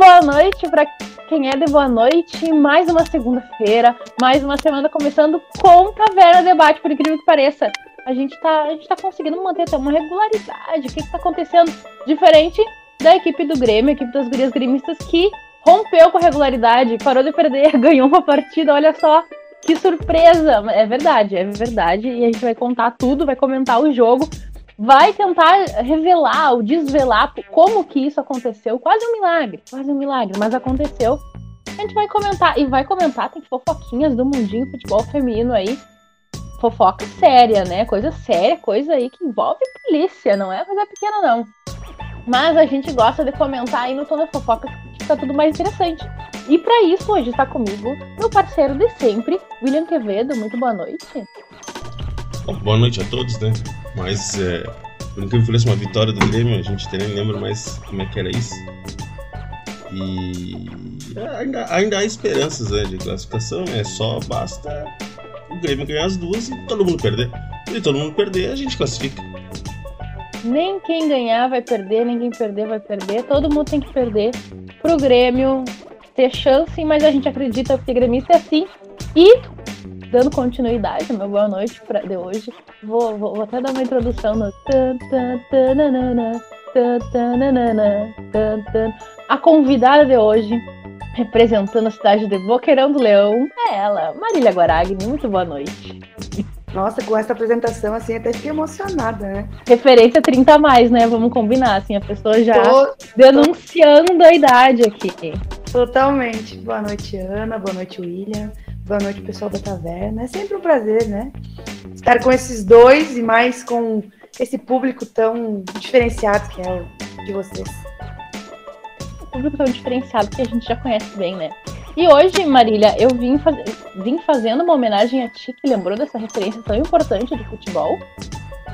boa noite para quem é de boa noite. Mais uma segunda-feira, mais uma semana começando com Taverna Debate, por incrível que pareça. A gente tá, a gente tá conseguindo manter até uma regularidade. O que, que tá acontecendo? Diferente da equipe do Grêmio, a equipe das gurias gremistas, que rompeu com a regularidade, parou de perder, ganhou uma partida, olha só. Que surpresa! É verdade, é verdade. E a gente vai contar tudo, vai comentar o jogo vai tentar revelar ou desvelar como que isso aconteceu. Quase um milagre, quase um milagre, mas aconteceu. A gente vai comentar, e vai comentar, tem fofoquinhas do mundinho futebol feminino aí. Fofoca séria, né? Coisa séria, coisa aí que envolve polícia, não é coisa pequena, não. Mas a gente gosta de comentar aí no Toda Fofoca, fica tudo mais interessante. E para isso, hoje está comigo meu parceiro de sempre, William Quevedo. Muito boa noite. Boa noite a todos, né? Mas, é, por incrível que pareça, uma vitória do Grêmio, a gente nem lembra mais como é que era isso. E ainda, ainda há esperanças né, de classificação, né? Só basta o Grêmio ganhar as duas e todo mundo perder. E todo mundo perder, a gente classifica. Nem quem ganhar vai perder, ninguém perder vai perder. Todo mundo tem que perder pro Grêmio ter chance, mas a gente acredita que o gremista é assim. E dando continuidade, meu boa noite pra, de hoje, vou, vou, vou até dar uma introdução no. A convidada de hoje, representando a cidade de Boqueirão do Leão, é ela, Marília Guaragni. Muito boa noite. Nossa, com essa apresentação, assim, até fiquei emocionada, né? Referência 30 a mais, né? Vamos combinar, assim, a pessoa já tô, denunciando tô... a idade aqui. Totalmente. Boa noite, Ana. Boa noite, William. Boa noite, pessoal da taverna. É sempre um prazer, né? Estar com esses dois e mais com esse público tão diferenciado que é o de vocês. O público tão diferenciado que a gente já conhece bem, né? E hoje, Marília, eu vim, faz... vim fazendo uma homenagem a ti, que lembrou dessa referência tão importante do futebol,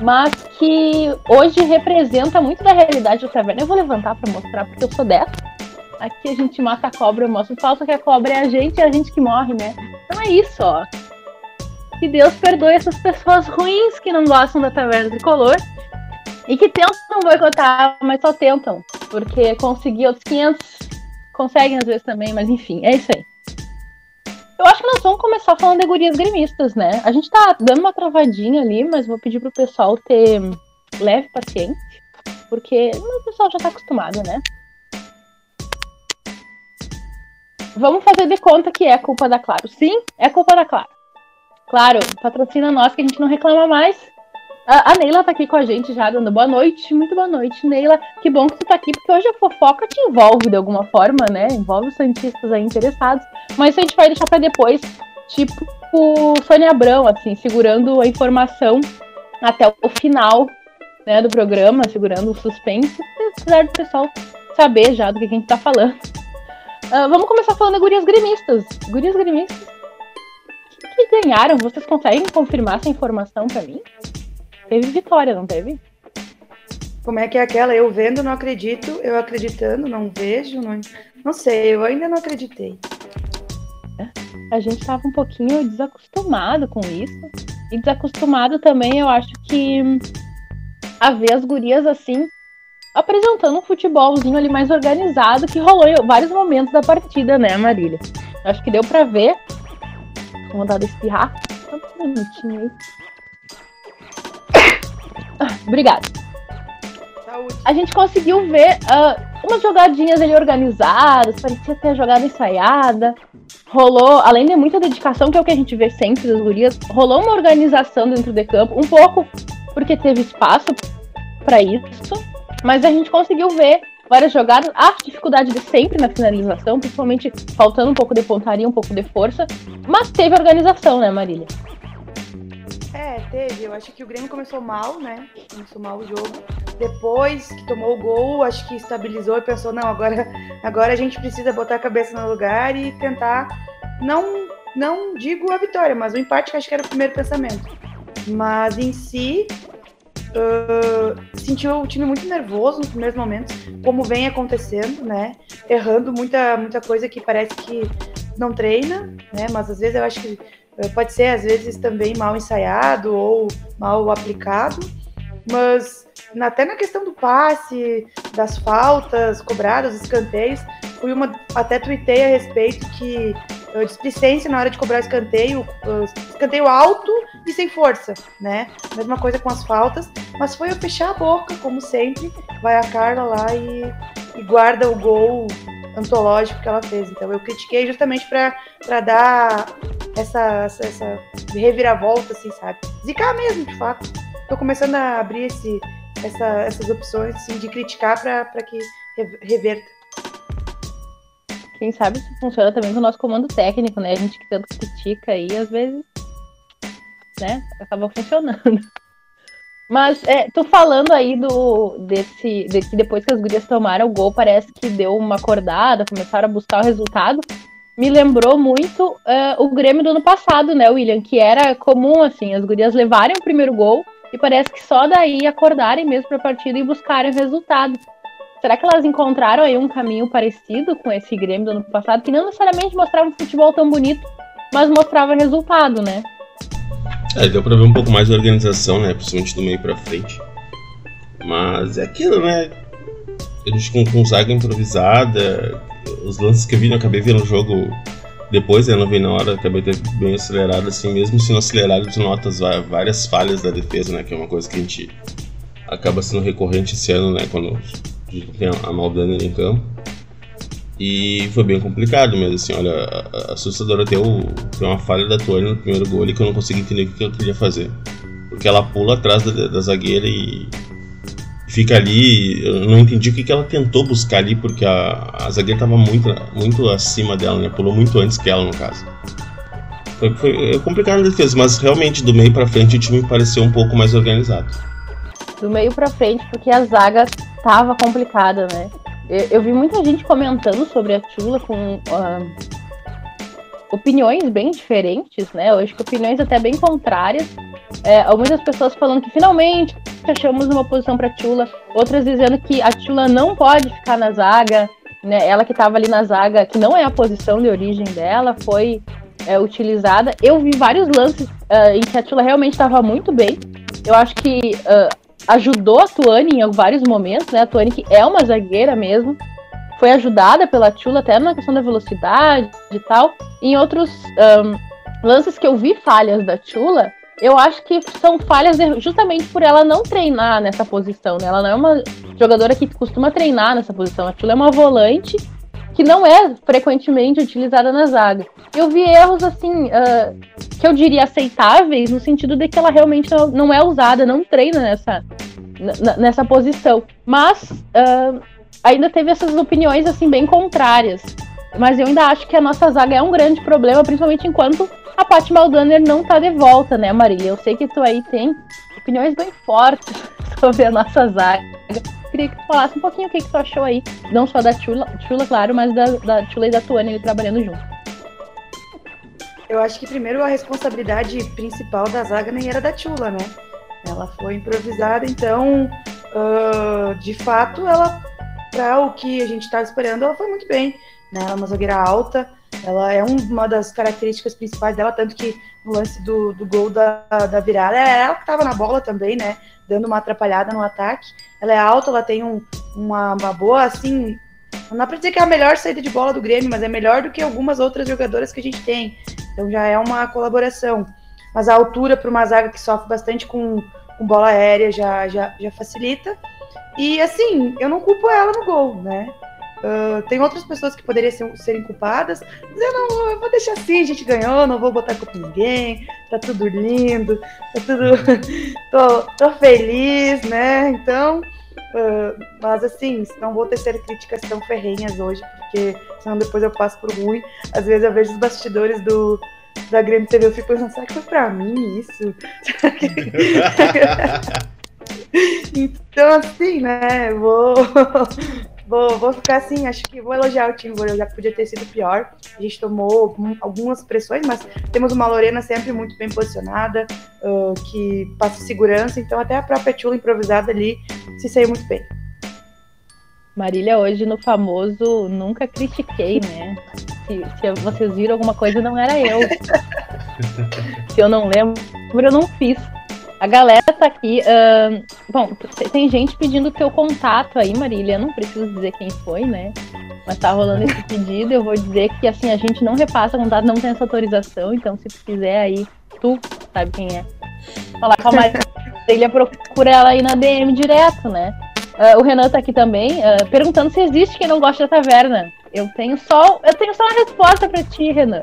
mas que hoje representa muito da realidade da taverna. Eu vou levantar para mostrar, porque eu sou dessa. Aqui a gente mata a cobra, eu mostro falso que a cobra é a gente e a gente que morre, né? Então é isso, ó. Que Deus perdoe essas pessoas ruins que não gostam da taverna tricolor e que tentam boicotar, mas só tentam, porque conseguir outros 500 conseguem às vezes também, mas enfim, é isso aí. Eu acho que nós vamos começar falando de gurias gremistas, né? A gente tá dando uma travadinha ali, mas vou pedir pro pessoal ter leve paciência, porque o pessoal já tá acostumado, né? Vamos fazer de conta que é culpa da Claro. Sim, é culpa da Claro. Claro, patrocina nós que a gente não reclama mais. A, a Neila tá aqui com a gente já, dando boa noite. Muito boa noite, Neila. Que bom que tu tá aqui, porque hoje a fofoca te envolve de alguma forma, né? Envolve os santistas aí interessados. Mas isso a gente vai deixar para depois. Tipo o Sônia Abrão, assim, segurando a informação até o final né, do programa, segurando o suspense, apesar do pessoal saber já do que a gente tá falando. Uh, vamos começar falando de gurias gremistas. Gurias gremistas que, que ganharam. Vocês conseguem confirmar essa informação para mim? Teve vitória, não teve? Como é que é aquela? Eu vendo, não acredito. Eu acreditando, não vejo. Não, não sei, eu ainda não acreditei. A gente estava um pouquinho desacostumado com isso. E desacostumado também, eu acho que a ver as gurias assim apresentando um futebolzinho ali mais organizado que rolou em vários momentos da partida, né, Marília? Acho que deu para ver. Vontade de espirrar. Só um minutinho aí. Ah, obrigada. A gente conseguiu ver uh, umas jogadinhas ali organizadas, parecia ter jogada ensaiada. Rolou, além de muita dedicação, que é o que a gente vê sempre das gurias, rolou uma organização dentro de campo, um pouco porque teve espaço para isso, mas a gente conseguiu ver várias jogadas, a dificuldade de sempre na finalização, principalmente faltando um pouco de pontaria, um pouco de força, mas teve organização, né, Marília? É, teve. Eu acho que o Grêmio começou mal, né? Começou mal o jogo. Depois que tomou o gol, acho que estabilizou e pensou, não, agora, agora a gente precisa botar a cabeça no lugar e tentar, não, não digo a vitória, mas o empate que acho que era o primeiro pensamento. Mas em si, uh, sentiu o time muito nervoso nos primeiros momentos, como vem acontecendo, né? Errando muita, muita coisa que parece que não treina, né? Mas às vezes eu acho que uh, pode ser, às vezes, também mal ensaiado ou mal aplicado. Mas até na questão do passe, das faltas cobradas, escanteios, fui uma. Até tuitei a respeito que uh, displicência na hora de cobrar escanteio, uh, escanteio alto e sem força, né? Mesma coisa com as faltas, mas foi eu fechar a boca, como sempre. Vai a Carla lá e, e guarda o gol antológico que ela fez. Então eu critiquei justamente para dar essa, essa, essa reviravolta, assim, sabe? Zicar mesmo, de fato. Tô começando a abrir esse, essa, essas opções assim, de criticar para que reverta. Quem sabe se funciona também com o nosso comando técnico, né? A gente que tanto critica aí, às vezes, né, acaba funcionando. Mas é, tu falando aí do desse, desse depois que as gurias tomaram o gol, parece que deu uma acordada, começaram a buscar o resultado. Me lembrou muito uh, o Grêmio do ano passado, né, William? Que era comum, assim, as gurias levarem o primeiro gol e parece que só daí acordarem mesmo para a partida e buscarem o resultado. Será que elas encontraram aí um caminho parecido com esse Grêmio do ano passado, que não necessariamente mostrava um futebol tão bonito, mas mostrava resultado, né? É, deu pra ver um pouco mais de organização, né? Principalmente do meio pra frente. Mas é aquilo, né? A gente com, com zaga improvisada, os lances que eu vi, eu acabei vendo o jogo depois, né? Não vi na hora, acabei bem acelerado assim, mesmo se não acelerado, tu notas várias falhas da defesa, né? Que é uma coisa que a gente acaba sendo recorrente esse ano, né? Quando tem a Maldaner em campo. E foi bem complicado mesmo, assim, olha, assustador até o, tem uma falha da Tony no primeiro gol que eu não consegui entender o que ela queria fazer. Porque ela pula atrás da, da zagueira e fica ali, eu não entendi o que, que ela tentou buscar ali, porque a, a zagueira estava muito, muito acima dela, né, pulou muito antes que ela no caso. Foi, foi complicado a defesa, mas realmente do meio para frente o time pareceu um pouco mais organizado. Do meio para frente, porque a zaga tava complicada, né? Eu, eu, vi muita gente comentando sobre a Tula com uh, opiniões bem diferentes, né? Eu acho que opiniões até bem contrárias. É, muitas pessoas falando que finalmente achamos uma posição para Tula, outras dizendo que a Tula não pode ficar na zaga, né? Ela que estava ali na zaga, que não é a posição de origem dela, foi é, utilizada. Eu vi vários lances uh, em que a Tula realmente estava muito bem. Eu acho que uh, ajudou a Tuane em vários momentos, né? A Tuane que é uma zagueira mesmo, foi ajudada pela Tula até na questão da velocidade e tal. em outros um, lances que eu vi falhas da Tula, eu acho que são falhas justamente por ela não treinar nessa posição, né? Ela não é uma jogadora que costuma treinar nessa posição. A Tula é uma volante que não é frequentemente utilizada na zaga. Eu vi erros assim uh, que eu diria aceitáveis no sentido de que ela realmente não é usada, não treina nessa, nessa posição. Mas uh, ainda teve essas opiniões assim bem contrárias. Mas eu ainda acho que a nossa zaga é um grande problema, principalmente enquanto a Paty Maldaner não tá de volta, né, Marília? Eu sei que tu aí tem opiniões bem fortes sobre a nossa zaga queria que tu falasse um pouquinho o que, que tu achou aí, não só da Chula, Chula claro, mas da, da Chula e da Tuane trabalhando junto. Eu acho que primeiro a responsabilidade principal da zaga nem era da Chula, né? Ela foi improvisada, então, uh, de fato, ela, para o que a gente estava esperando, ela foi muito bem. Né? Ela é uma zagueira alta, ela é uma das características principais dela, tanto que no lance do, do gol da, da virada, é ela que estava na bola também, né? Dando uma atrapalhada no ataque. Ela é alta, ela tem um, uma, uma boa, assim. Não dá pra dizer que é a melhor saída de bola do Grêmio, mas é melhor do que algumas outras jogadoras que a gente tem. Então já é uma colaboração. Mas a altura para uma zaga que sofre bastante com, com bola aérea já, já, já facilita. E assim, eu não culpo ela no gol, né? Uh, tem outras pessoas que poderiam ser, serem culpadas, mas eu não eu vou deixar assim, a gente ganhou, não vou botar culpa em ninguém, tá tudo lindo, tá tudo. tô, tô feliz, né? Então, uh, mas assim, não vou tecer críticas tão ferrenhas hoje, porque senão depois eu passo por ruim. Às vezes eu vejo os bastidores do, da Grêmio TV, eu fico pensando, será que foi pra mim isso? então, assim, né, vou, Vou, vou ficar assim, acho que vou elogiar o time eu já podia ter sido pior. A gente tomou algumas pressões, mas temos uma Lorena sempre muito bem posicionada, uh, que passa segurança, então até a própria Tula improvisada ali se saiu muito bem. Marília, hoje no famoso nunca critiquei, né? Se, se vocês viram alguma coisa, não era eu. se eu não lembro, eu não fiz. A galera tá aqui. Uh, bom, tem gente pedindo teu contato aí, Marília. não preciso dizer quem foi, né? Mas tá rolando esse pedido. Eu vou dizer que assim, a gente não repassa contato, não tem essa autorização. Então, se tu quiser aí, tu sabe quem é. Falar com a Marília, procura ela aí na DM direto, né? Uh, o Renan tá aqui também, uh, perguntando se existe quem não gosta da taverna. Eu tenho só, eu tenho só uma resposta para ti, Renan.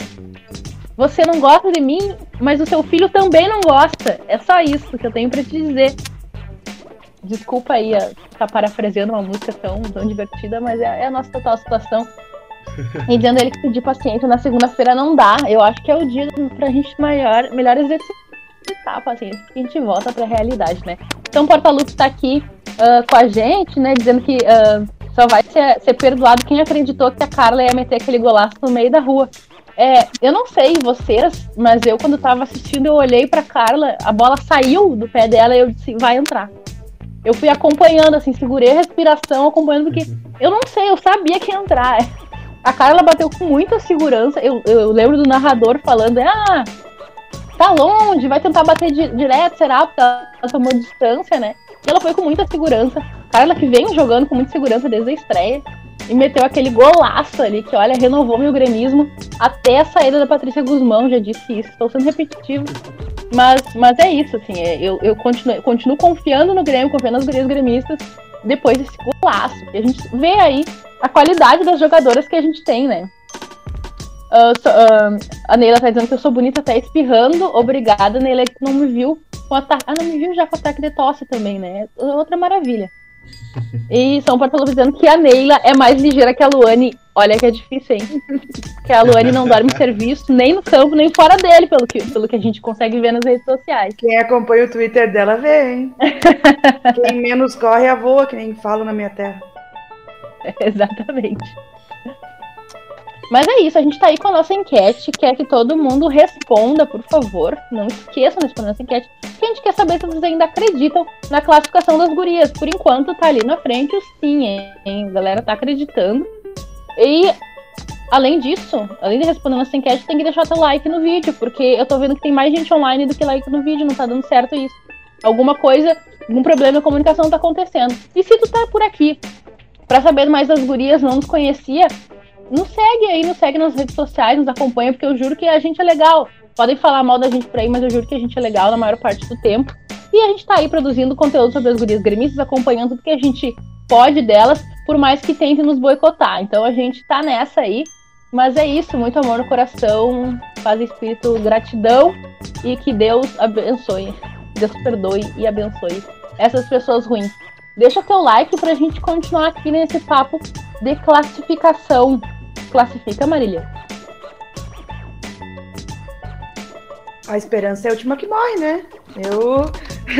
Você não gosta de mim, mas o seu filho também não gosta. É só isso que eu tenho para te dizer. Desculpa aí estar tá parafraseando uma música tão, tão divertida, mas é, é a nossa total situação. E dizendo ele que pedir paciência na segunda-feira não dá. Eu acho que é o dia pra gente maior, melhor exercitar a paciência, porque a gente volta pra realidade, né? Então, Porta Lux tá aqui uh, com a gente, né? Dizendo que uh, só vai ser, ser perdoado quem acreditou que a Carla ia meter aquele golaço no meio da rua. É, eu não sei vocês, mas eu quando tava assistindo, eu olhei pra Carla, a bola saiu do pé dela e eu disse, vai entrar. Eu fui acompanhando, assim, segurei a respiração, acompanhando, porque eu não sei, eu sabia que ia entrar. A Carla bateu com muita segurança. Eu, eu lembro do narrador falando, ah, tá longe, vai tentar bater di direto, será? Porque ela tomou distância, né? E ela foi com muita segurança. Carla que vem jogando com muita segurança desde a estreia e meteu aquele golaço ali que, olha, renovou meu gremismo até a saída da Patrícia Guzmão, já disse isso, estou sendo repetitivo. Mas, mas é isso, assim, é, eu, eu continuo, continuo confiando no Grêmio, confiando nas gurias gremistas depois desse golaço. E a gente vê aí a qualidade das jogadoras que a gente tem, né? Uh, so, uh, a Neila tá dizendo que eu sou bonita até espirrando. Obrigada, Neila, que não me viu com ataque. Ah, não me viu já com ataque de tosse também, né? Outra maravilha. E São Paulo dizendo que a Neila é mais ligeira que a Luane. Olha que é difícil, hein? Que a Luane não dorme serviço nem no campo, nem fora dele, pelo que, pelo que a gente consegue ver nas redes sociais. Quem acompanha o Twitter dela vê, hein? Quem menos corre a voa, que nem falo na minha terra. exatamente. Mas é isso, a gente tá aí com a nossa enquete, quer que todo mundo responda, por favor. Não esqueçam de responder essa enquete, porque a gente quer saber se vocês ainda acreditam na classificação das gurias. Por enquanto, tá ali na frente o sim, hein? A galera tá acreditando. E, além disso, além de responder nossa enquete, tem que deixar teu like no vídeo, porque eu tô vendo que tem mais gente online do que like no vídeo, não tá dando certo isso. Alguma coisa, algum problema de comunicação tá acontecendo. E se tu tá por aqui para saber mais das gurias, não nos conhecia, nos segue aí, nos segue nas redes sociais, nos acompanha, porque eu juro que a gente é legal. Podem falar mal da gente por aí, mas eu juro que a gente é legal na maior parte do tempo. E a gente tá aí produzindo conteúdo sobre as gurias gremistas, acompanhando tudo que a gente pode delas, por mais que tentem nos boicotar. Então a gente tá nessa aí. Mas é isso, muito amor no coração, paz e espírito, gratidão e que Deus abençoe. Deus perdoe e abençoe essas pessoas ruins. Deixa teu like pra gente continuar aqui nesse papo de classificação classifica, Marília? A esperança é a última que morre, né? Eu,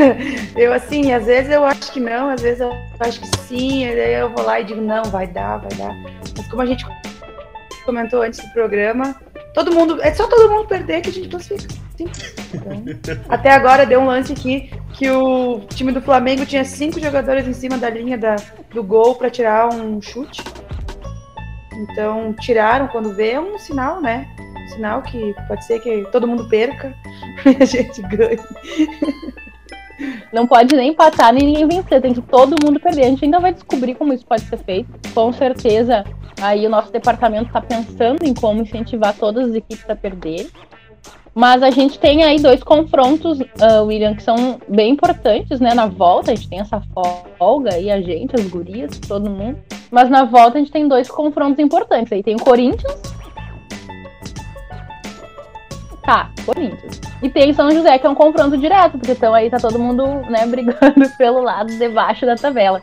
eu assim, às vezes eu acho que não, às vezes eu acho que sim, aí eu vou lá e digo, não, vai dar, vai dar. Mas como a gente comentou antes do programa, todo mundo, é só todo mundo perder que a gente classifica. Então, até agora deu um lance aqui que o time do Flamengo tinha cinco jogadores em cima da linha da, do gol para tirar um chute. Então, tiraram quando vê é um sinal, né? Um sinal que pode ser que todo mundo perca e a gente ganhe. Não pode nem empatar nem ninguém vencer, tem que todo mundo perder. A gente ainda vai descobrir como isso pode ser feito. Com certeza, aí o nosso departamento está pensando em como incentivar todas as equipes a perder. Mas a gente tem aí dois confrontos, uh, William, que são bem importantes, né? Na volta, a gente tem essa folga e a gente, as gurias, todo mundo. Mas na volta a gente tem dois confrontos importantes. Aí tem o Corinthians. Tá, Corinthians. E tem São José, que é um confronto direto, porque então aí tá todo mundo, né, brigando pelo lado debaixo da tabela.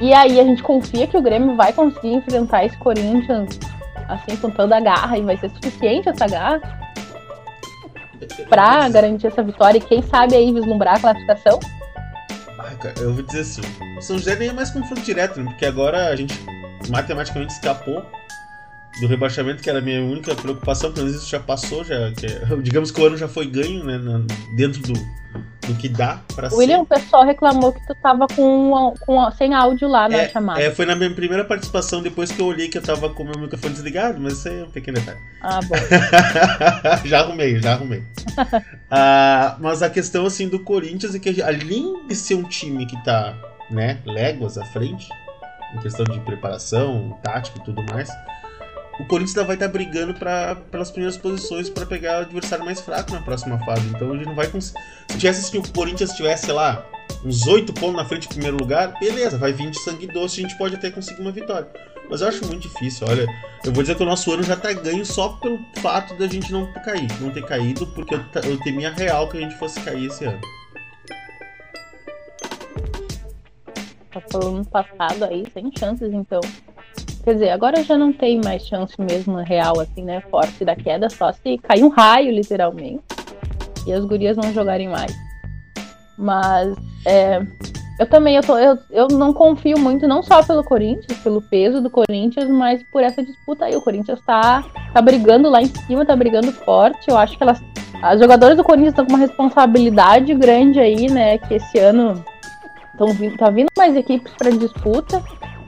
E aí a gente confia que o Grêmio vai conseguir enfrentar esse Corinthians assim com toda a garra e vai ser suficiente essa garra para garantir essa vitória e quem sabe aí vislumbrar a classificação? eu vou dizer assim, o São José nem é mais confronto direto, né? porque agora a gente matematicamente escapou do rebaixamento, que era a minha única preocupação, pelo menos isso já passou, já, que, é, digamos que o ano já foi ganho, né, dentro do, do que dá pra William, ser. o pessoal reclamou que tu tava com, com sem áudio lá na chamada. É, foi na minha primeira participação, depois que eu olhei que eu tava com o meu microfone desligado, mas isso aí é um pequeno detalhe. Ah, bom. já arrumei, já arrumei. Ah, mas a questão assim do Corinthians é que além de ser um time que tá, né, léguas à frente, em questão de preparação, tática e tudo mais, o Corinthians ainda vai estar brigando pra, pelas primeiras posições para pegar o adversário mais fraco na próxima fase. Então gente não vai conseguir. Se tivesse o Corinthians tivesse, sei lá, uns 8 pontos na frente do primeiro lugar, beleza, vai vir de sangue doce, a gente pode até conseguir uma vitória. Mas eu acho muito difícil, olha. Eu vou dizer que o nosso ano já tá ganho só pelo fato da gente não cair, não ter caído, porque eu, eu temia real que a gente fosse cair esse ano. Tá falando passado aí, sem chances, então. Quer dizer, agora já não tem mais chance mesmo real, assim, né? Forte da queda, só se cair um raio, literalmente. E as gurias não jogarem mais. Mas é, eu também eu, tô, eu, eu não confio muito, não só pelo Corinthians, pelo peso do Corinthians, mas por essa disputa aí. O Corinthians tá, tá brigando lá em cima, tá brigando forte. Eu acho que elas. As jogadoras do Corinthians estão com uma responsabilidade grande aí, né? Que esse ano estão vindo, tá vindo mais equipes para disputa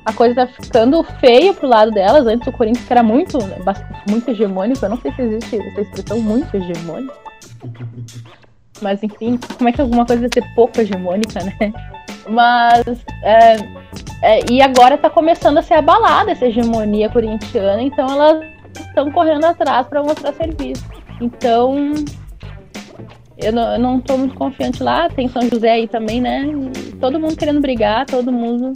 a coisa tá ficando feia pro lado delas. Antes o Corinthians que era muito, muito hegemônico. Eu não sei se existe essa expressão muito hegemônica. Mas enfim, como é que alguma coisa vai ser pouco hegemônica, né? Mas. É, é, e agora tá começando a ser abalada essa hegemonia corintiana, então elas estão correndo atrás para mostrar serviço. Então. Eu não, eu não tô muito confiante lá. Tem São José aí também, né? Todo mundo querendo brigar, todo mundo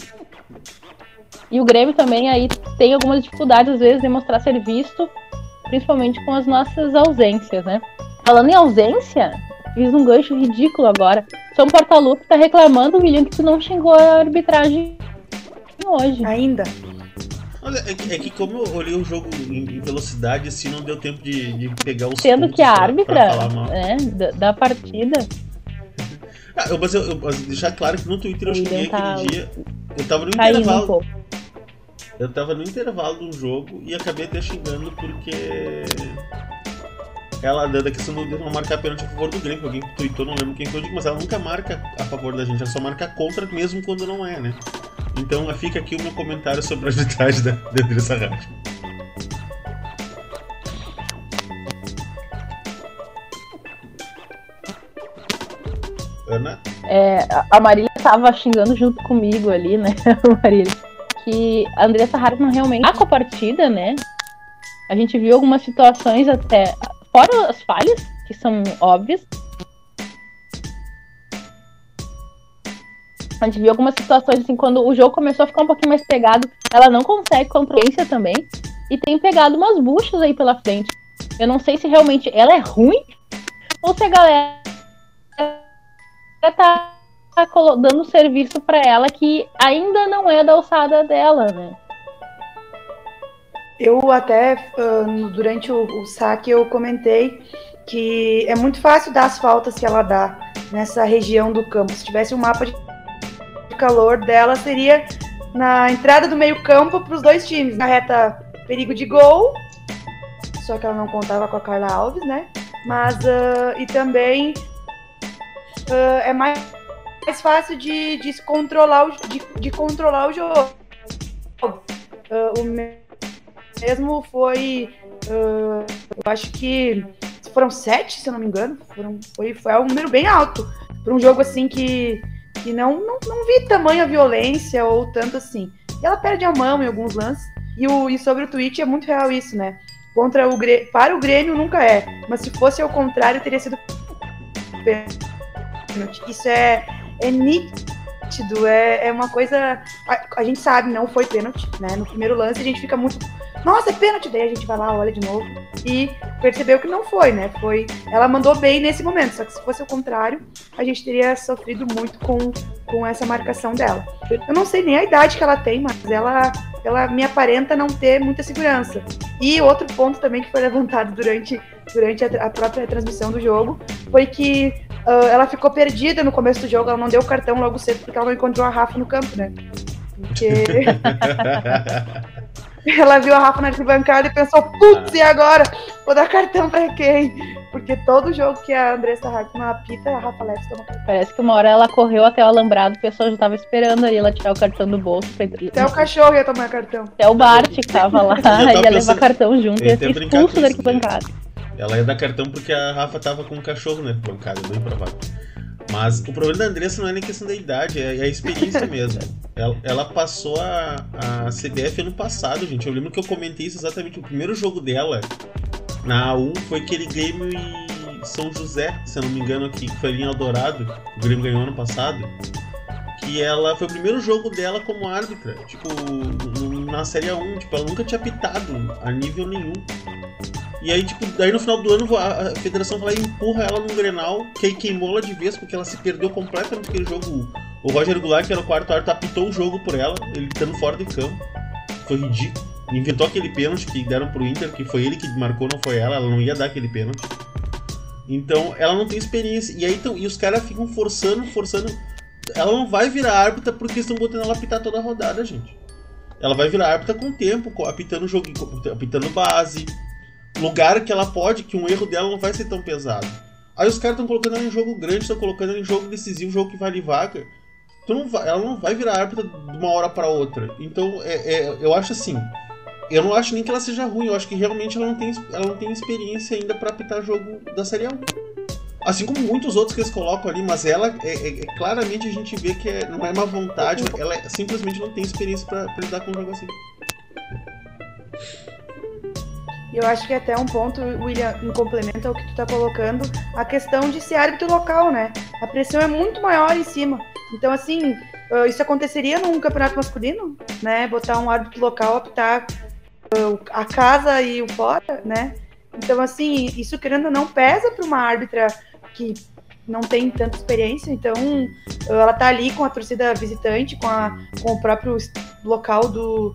e o Grêmio também aí tem algumas dificuldades, às vezes, de mostrar ser visto, principalmente com as nossas ausências, né? Falando em ausência, fiz um gancho ridículo agora. São Portalupe tá reclamando, William, que tu não xingou a arbitragem hoje. Ainda. Olha, é que, é que, como eu olhei o jogo em, velocidade, assim, não deu tempo de, de pegar os Sendo que a árbitra né, da, da, partida. ah, eu, mas eu, eu mas deixar claro que no Twitter eu xinguei tá... aquele dia. Eu tava no intervalo. Um eu tava no intervalo do jogo e acabei até xingando porque. Ela, da questão do não marcar pênalti a favor do Grêmio, alguém tweetou, não lembro quem foi, mas ela nunca marca a favor da gente, ela só marca contra mesmo quando não é, né? Então fica aqui o meu comentário sobre a arbitragem da, da Andressa Rádio. Ana? É, a Marília tava xingando junto comigo ali, né, Marília? Que a Andressa Hartmann realmente a partida, né? A gente viu algumas situações até fora as falhas, que são óbvias. A gente viu algumas situações assim, quando o jogo começou a ficar um pouquinho mais pegado, ela não consegue controlência também. E tem pegado umas buchas aí pela frente. Eu não sei se realmente ela é ruim ou se a galera tá tá dando serviço para ela que ainda não é da alçada dela, né? Eu até, uh, durante o, o saque, eu comentei que é muito fácil dar as faltas que ela dá nessa região do campo. Se tivesse um mapa de calor dela, seria na entrada do meio campo para os dois times. Na reta perigo de gol, só que ela não contava com a Carla Alves, né? Mas, uh, e também uh, é mais mais fácil de, de, controlar, o, de, de controlar o jogo. Uh, o mesmo foi. Uh, eu acho que foram sete, se eu não me engano. Foram, foi, foi um número bem alto. Para um jogo assim que, que não, não, não vi tamanha violência ou tanto assim. E ela perde a mão em alguns lances. E, o, e sobre o tweet é muito real isso, né? Contra o para o Grêmio nunca é. Mas se fosse ao contrário, teria sido Isso é, é nítido, é, é uma coisa. A, a, gente sabe, não foi pênalti, né? No primeiro lance a gente fica muito. Nossa, é pênalti! Daí a gente vai lá, olha de novo e percebeu que não foi, né? Foi. Ela mandou bem nesse momento, só que se fosse o contrário, a gente teria sofrido muito com, com essa marcação dela. Eu não sei nem a idade que ela tem, mas ela, ela me aparenta não ter muita segurança. E outro ponto também que foi levantado durante, durante a, a própria transmissão do jogo foi que Uh, ela ficou perdida no começo do jogo, ela não deu o cartão logo cedo porque ela não encontrou a Rafa no campo, né? Porque. Ela viu a Rafa na arquibancada e pensou, putz, e agora? Vou dar cartão pra quem? Porque todo jogo que a Andressa Hartmann apita, a Rafa Leves toma cartão. Parece que uma hora ela correu até o alambrado, o pessoal já tava esperando ali ela tirar o cartão do bolso. Pra... Até o cachorro ia tomar cartão. Até o Bart que tava lá, ia pensando... levar cartão junto, ia ser expulso da arquibancada. Ela ia dar cartão porque a Rafa tava com o cachorro na arquibancada, bem provável. Mas o problema da Andressa não é nem questão da idade, é, é a experiência mesmo. Ela, ela, passou a, a CBF ano passado, gente. Eu lembro que eu comentei isso exatamente. O primeiro jogo dela na A1 foi aquele Grêmio e São José, se eu não me engano, aqui, que foi ali em Eldorado. O Grêmio ganhou ano passado. Que ela foi o primeiro jogo dela como árbitra, tipo, na Série A1. Tipo, ela nunca tinha pitado a nível nenhum. E aí, tipo, daí no final do ano a federação vai lá e empurra ela num Grenal, que aí queimou ela de vez, porque ela se perdeu completamente naquele jogo. O Roger Goulart, que era o quarto árbitro, apitou o jogo por ela, ele estando fora de campo. Foi ridículo. Inventou aquele pênalti que deram pro Inter, que foi ele que marcou, não foi ela, ela não ia dar aquele pênalti. Então, ela não tem experiência. E aí, então, e os caras ficam forçando, forçando. Ela não vai virar árbitra porque estão botando ela apitar toda a rodada, gente. Ela vai virar árbitra com o tempo, apitando jogo, apitando base, lugar que ela pode, que um erro dela não vai ser tão pesado. Aí os caras estão colocando ela em jogo grande, estão colocando ela em jogo decisivo, jogo que vale vaga. Tu não vai, ela não vai virar árbitra de uma hora para outra. Então, é, é, eu acho assim. Eu não acho nem que ela seja ruim, eu acho que realmente ela não tem, ela não tem experiência ainda para apitar jogo da Série 1. Assim como muitos outros que eles colocam ali, mas ela, é, é, é claramente a gente vê que é, não é uma vontade, ela simplesmente não tem experiência para lidar com um jogo assim. E eu acho que até um ponto, William, em complemento ao que tu tá colocando, a questão de ser árbitro local, né? A pressão é muito maior em cima. Então, assim, ah, isso aconteceria num campeonato masculino, né? Botar um árbitro local apitar ah, a casa e o fora, né? Então, assim, isso querendo não pesa para uma árbitra que não tem tanta experiência, então ela tá ali com a torcida visitante, com, a, com o próprio local do,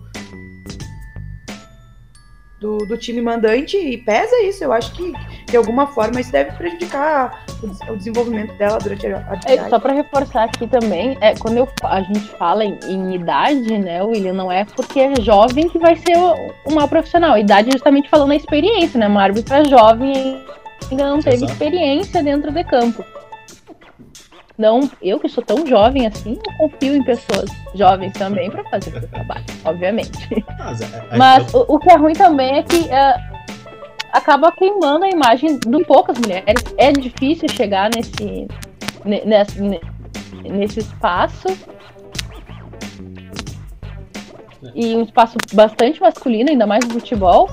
do, do time mandante e pesa isso. Eu acho que de alguma forma isso deve prejudicar o, o desenvolvimento dela durante a atividade. É, só para reforçar aqui também, é, quando eu, a gente fala em, em, idade, né, William, não é porque é jovem que vai ser uma profissional. Idade justamente falando a experiência, né? Uma árbitra jovem ainda não teve Exato. experiência dentro de campo. Não, eu que sou tão jovem assim, eu confio em pessoas jovens também para fazer esse trabalho, obviamente. Mas, é, é, Mas o, o, que é ruim também é que uh, acaba queimando a imagem de poucas mulheres. É difícil chegar nesse, nesse, nesse espaço. E um espaço bastante masculino, ainda mais no futebol.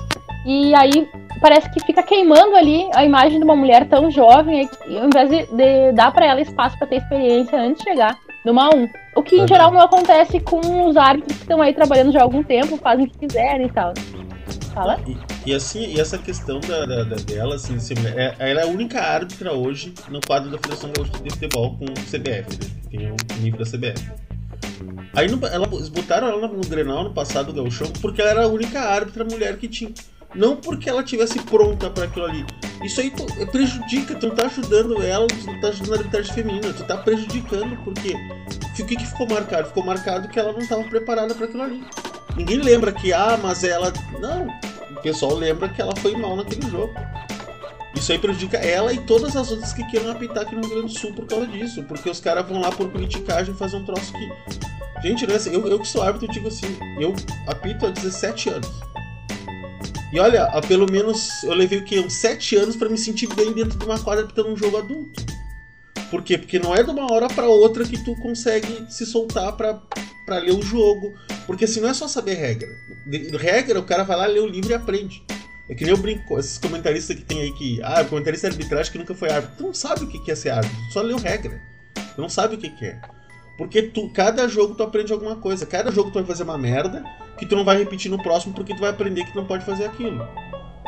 E aí parece que fica queimando ali a imagem de uma mulher tão jovem, ao invés de, de dar para ela espaço para ter experiência antes de chegar numa 1. O que em geral não acontece com os árbitros que estão aí trabalhando já há algum tempo, fazem o que quiserem e tal. Fala. E, e assim, e essa questão da, da, da dela, assim, é, ela é a única árbitra hoje no quadro da Federação Gaúcha de Futebol com o CBF, né? Tem o nível da CBF. Aí no, ela, eles botaram ela no, no Grenal no passado do Gauchão porque ela era a única árbitra mulher que tinha. Não porque ela tivesse pronta para aquilo ali. Isso aí tu, prejudica, tu não tá ajudando ela, tu não tá ajudando a arbitragem feminina, tu tá prejudicando, porque o que, que ficou marcado? Ficou marcado que ela não estava preparada para aquilo ali. Ninguém lembra que, ah, mas ela. Não, o pessoal lembra que ela foi mal naquele jogo. Isso aí prejudica ela e todas as outras que queiram apitar aqui no Rio Grande do Sul por causa disso. Porque os caras vão lá por politicagem fazer um troço que. Gente, né, eu, eu que sou árbitro, eu digo assim, eu apito há 17 anos. E olha, pelo menos eu levei o quê? Uns 7 anos para me sentir bem dentro de uma quadra apitando um jogo adulto. Por quê? Porque não é de uma hora para outra que tu consegue se soltar para ler o jogo. Porque assim, não é só saber regra. Regra, o cara vai lá, lê o livro e aprende. É que nem eu brinco, esses comentaristas que tem aí que. Ah, comentarista arbitragem que nunca foi árbitro. Tu não sabe o que é ser árbitro, tu só leu regra. Tu não sabe o que é. Porque tu, cada jogo tu aprende alguma coisa. Cada jogo tu vai fazer uma merda que tu não vai repetir no próximo porque tu vai aprender que tu não pode fazer aquilo.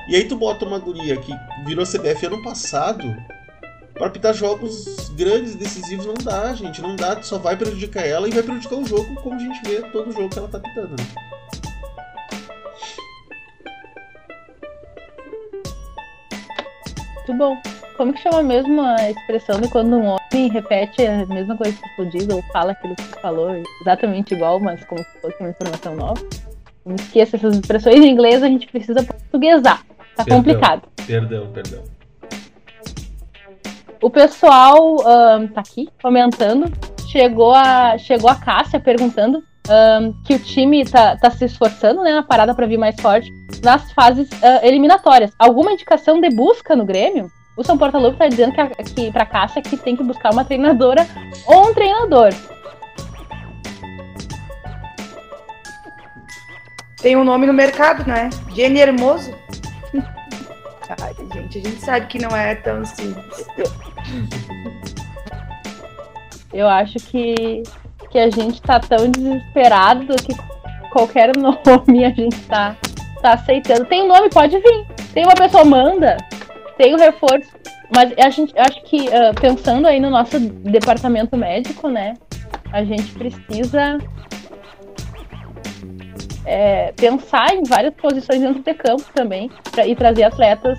E aí tu bota uma guria que virou CBF ano passado para pitar jogos grandes, decisivos, não dá, gente. Não dá, tu só vai prejudicar ela e vai prejudicar o jogo, como a gente vê todo jogo que ela tá pitando. Né? Muito bom. Como que chama mesmo a expressão de quando um homem repete a mesma coisa que diz ou fala aquilo que falou exatamente igual, mas como se fosse uma informação nova? esqueça essas expressões em inglês, a gente precisa portuguesar. Tá Perdão. complicado. Perdão, perdão. O pessoal ahn, tá aqui comentando. Chegou a, chegou a Cássia perguntando ahn, que o time tá, tá se esforçando né, na parada para vir mais forte nas fases ah, eliminatórias. Alguma indicação de busca no Grêmio? O São Porta Lupe tá dizendo que, a, que pra Cássia que tem que buscar uma treinadora ou um treinador. Tem um nome no mercado, né? Jenny Hermoso. Ai, gente, a gente sabe que não é tão simples. Eu acho que, que a gente tá tão desesperado que qualquer nome a gente tá, tá aceitando. Tem um nome, pode vir. Tem uma pessoa, manda. Tem o reforço. Mas a gente acho que, ah, pensando aí no nosso departamento médico, né? A gente precisa é, pensar em várias posições dentro de campo também pra, e trazer atletas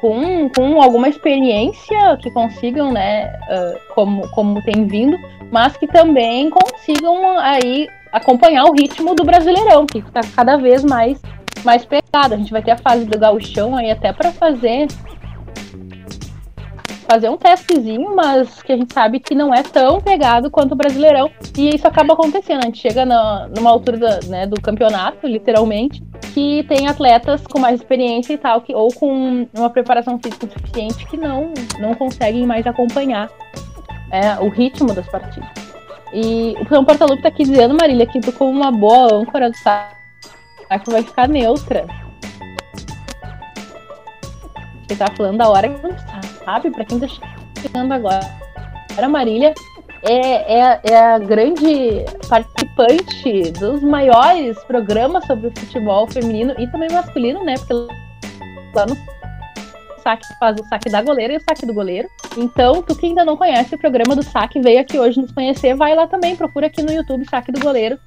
com, com alguma experiência que consigam, né, ah, como, como tem vindo, mas que também consigam aí acompanhar o ritmo do Brasileirão, que está cada vez mais, mais pegado. A gente vai ter a fase do gauchão aí até para fazer fazer um testezinho, mas que a gente sabe que não é tão pegado quanto o Brasileirão. E isso acaba acontecendo. A gente chega na, numa altura né, do campeonato, literalmente, que tem atletas com mais experiência e tal, que, ou com uma preparação física suficiente que não, não conseguem mais acompanhar é, o ritmo das partidas. E o São Portalupe tá aqui dizendo, Marília, que tu como uma boa âncora do saco vai ficar neutra. Você tá falando da hora que não sabe, pra quem tá chegando agora. Agora, Marília é, é, é a grande participante dos maiores programas sobre o futebol feminino e também masculino, né? Porque lá no saque faz o saque da goleira e o saque do goleiro. Então, tu que ainda não conhece o programa do saque, veio aqui hoje nos conhecer, vai lá também, procura aqui no YouTube saque do goleiro.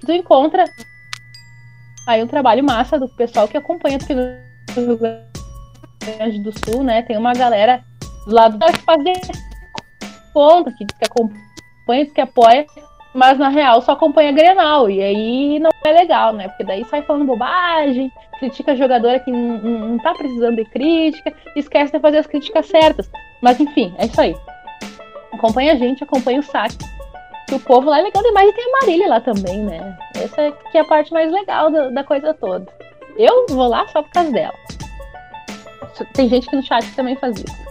Tu encontra aí um trabalho massa do pessoal que acompanha aqui no Rio Grande do Sul, né? Tem uma galera do lado da que fazer conta, que diz que acompanha, que apoia, mas na real só acompanha Grenal. E aí não é legal, né? Porque daí sai falando bobagem, critica a jogadora que não, não tá precisando de crítica, esquece de fazer as críticas certas. Mas enfim, é isso aí. Acompanha a gente, acompanha o saque. Que o povo lá é legal demais e tem a Marília lá também, né? Essa é que é a parte mais legal da, da coisa toda. Eu vou lá só por causa dela. Tem gente que no chat também faz isso.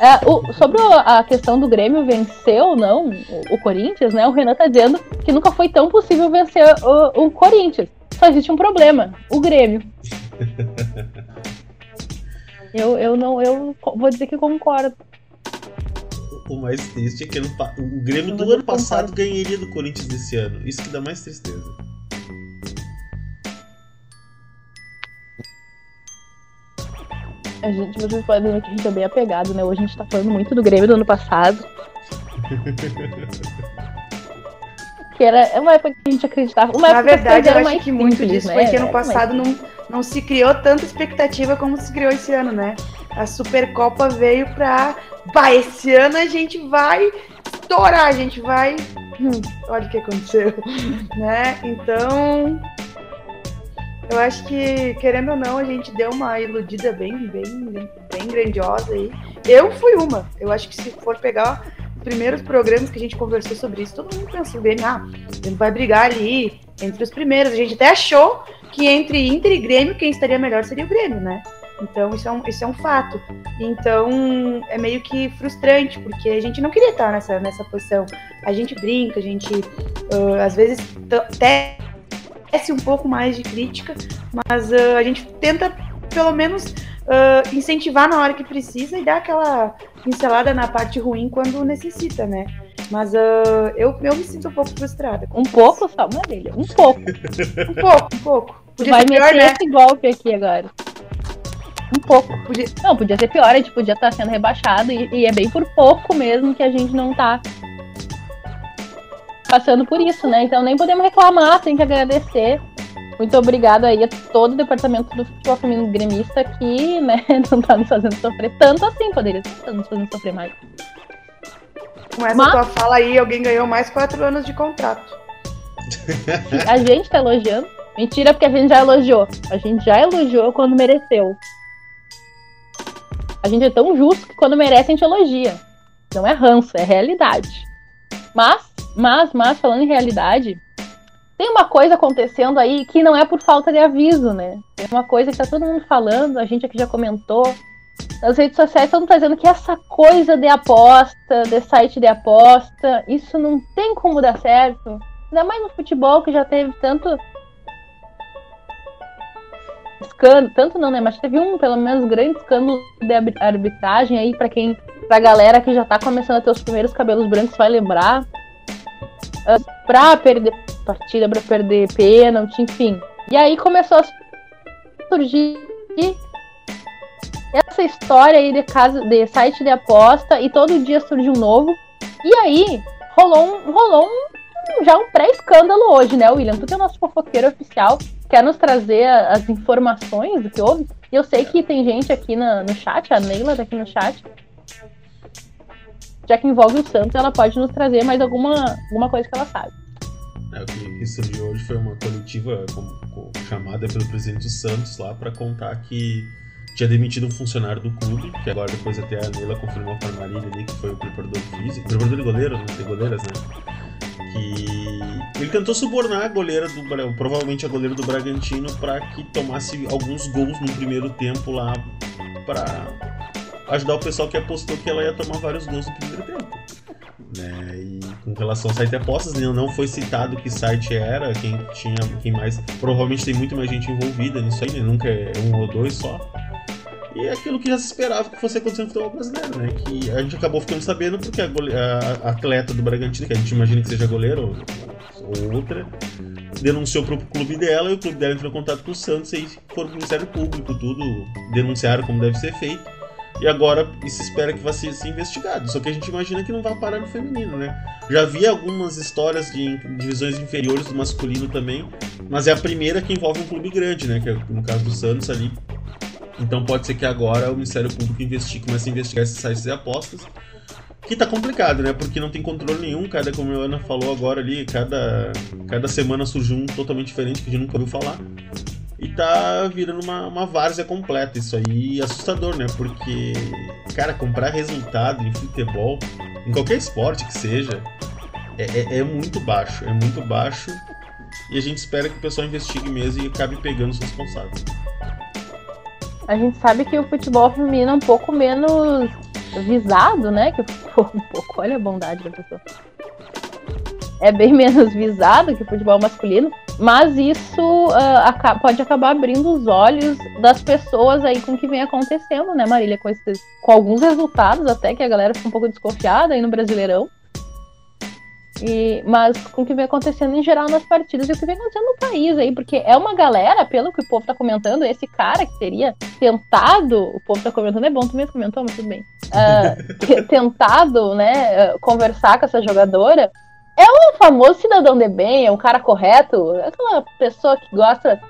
É, o- sobre a questão do Grêmio vencer ou não o, o Corinthians, né? O Renan tá dizendo que nunca foi tão possível vencer o, o Corinthians. Só existe um problema, o Grêmio. Eu, eu não, eu vou dizer que concordo. O mais triste é que ano o Grêmio do ano passado ganharia do Corinthians desse ano. Isso que dá mais tristeza. A gente, vocês podem ver que a gente é bem apegado, né? Hoje a gente tá falando muito do Grêmio do ano passado. que era uma época que a gente acreditava. Uma Na verdade, eu acho mais que muito simples, disso né? foi que ano passado não, não se criou tanta expectativa como se criou esse ano, né? A Supercopa veio pra. Bah, esse ano a gente vai estourar, a gente vai. Olha o que aconteceu, né? Então. Eu acho que, querendo ou não, a gente deu uma iludida bem, bem, bem grandiosa aí. Eu fui uma. Eu acho que se for pegar os primeiros programas que a gente conversou sobre isso, todo mundo pensou bem, ah, ele vai brigar ali entre os primeiros. A gente até achou que entre Inter e Grêmio, quem estaria melhor seria o Grêmio, né? Então isso é um, isso é um fato. Então é meio que frustrante, porque a gente não queria estar nessa, nessa posição. A gente brinca, a gente ah, às vezes tece um pouco mais de crítica, mas ah, a gente tenta pelo menos ah, incentivar na hora que precisa e dar aquela pincelada na parte ruim quando necessita, né? Mas ah, eu, eu me sinto um pouco frustrada. Um pouco só, Marília. Um pouco. Um pouco, um pouco. Podia Vai ser pior, meter né? esse golpe aqui agora. Um pouco. Podia- Não, podia ser pior, a gente podia estar sendo rebaixado e, e é bem por pouco mesmo que a gente não tá passando por isso, né? Então nem podemos reclamar, tem que agradecer. Muito obrigado aí a todo o departamento do futebol feminino gremista que, né, não tá nos fazendo sofrer tanto assim, poderia estar nos fazendo sofrer mais. Com essa Mas- tua fala aí, alguém ganhou mais quatro anos de contrato. A gente tá elogiando. Mentira, porque a gente já elogiou. A gente já elogiou quando mereceu. A gente é tão justo que quando merece a gente elogia. Não é ranço, é realidade. Mas, mas, mas, falando em realidade, tem uma coisa acontecendo aí que não é por falta de aviso, né? Tem uma coisa que tá todo mundo falando, a gente aqui já comentou. Nas redes sociais estão trazendo que essa coisa de aposta, de site de aposta, isso não tem como dar certo. Ainda mais no futebol que já teve tanto escândalo, tanto não, né? Mas teve um, pelo menos, grande escândalo de arbitragem aí para quem, pra galera que já tá começando a ter os primeiros cabelos brancos vai lembrar. Uh, pra perder partida, pra perder pênalti, enfim. E aí começou a surgir essa história aí de casa, de site de aposta e todo dia surge um novo. E aí rolou um, rolou um, já um pré-escândalo hoje, né, William? Tu tem o nosso fofoqueiro oficial quer nos trazer as informações do que houve. E eu sei que tem gente aqui na, no chat, a Neila tá aqui no chat. Já que envolve o Santos, ela pode nos trazer mais alguma, alguma coisa que ela sabe. É, o que, surgiu hoje foi uma coletiva com, com, chamada pelo presidente Santos lá para contar que tinha demitido um funcionário do clube, que agora depois até a Neila confirmou a Marília ali que foi o preparador físico, preparador de goleiro, não tem goleiras, né? Que ele tentou subornar a goleira do provavelmente a goleira do Bragantino para que tomasse alguns gols no primeiro tempo lá para ajudar o pessoal que apostou que ela ia tomar vários gols no primeiro tempo. Né? E com relação ao site de apostas, não foi citado que site era, quem tinha, quem mais. Provavelmente tem muito mais gente envolvida nisso aí, né? nunca é um ou dois só. E é aquilo que já se esperava que fosse acontecer no futebol brasileiro, né? Que a gente acabou ficando sabendo porque a, a, a atleta do Bragantino, que a gente imagina que seja goleiro ou, ou outra, denunciou pro clube dela e o clube dela entrou em contato com o Santos e foram pro Ministério Público, tudo denunciaram como deve ser feito. E agora se espera que vá ser, ser, investigado. Só que a gente imagina que não vai parar no feminino, né? Já vi algumas histórias de divisões inferiores do masculino também, mas é a primeira que envolve um clube grande, né? Que é, no caso do Santos ali, então pode ser que agora o Ministério Público investigue, comece a investigar esses sites de apostas. Que tá complicado, né? Porque não tem controle nenhum, cada, como a Ana falou agora ali, cada, cada semana surge um totalmente diferente que a gente nunca ouviu falar. E tá virando uma, uma várzea completa. Isso aí é assustador, né? Porque, cara, comprar resultado em futebol, em qualquer esporte que seja, é, é, é muito baixo. É muito baixo. E a gente espera que o pessoal investigue mesmo e acabe pegando os responsáveis a gente sabe que o futebol feminino é um pouco menos visado, né? Que um pouco, olha a bondade da pessoa. É bem menos visado que o futebol masculino, mas isso uh, pode acabar abrindo os olhos das pessoas aí com o que vem acontecendo, né, Marília? Com, esses, com alguns resultados até que a galera fica um pouco desconfiada aí no Brasileirão. E, mas com o que vem acontecendo em geral nas partidas e o que vem acontecendo no país aí, porque é uma galera, pelo que o povo tá comentando, esse cara que teria tentado, o povo tá comentando, é bom, tu mesmo comentou, mas tudo bem, uh, tentado, né, uh, conversar com essa jogadora, é um famoso cidadão de bem, é um cara correto, é aquela pessoa que gosta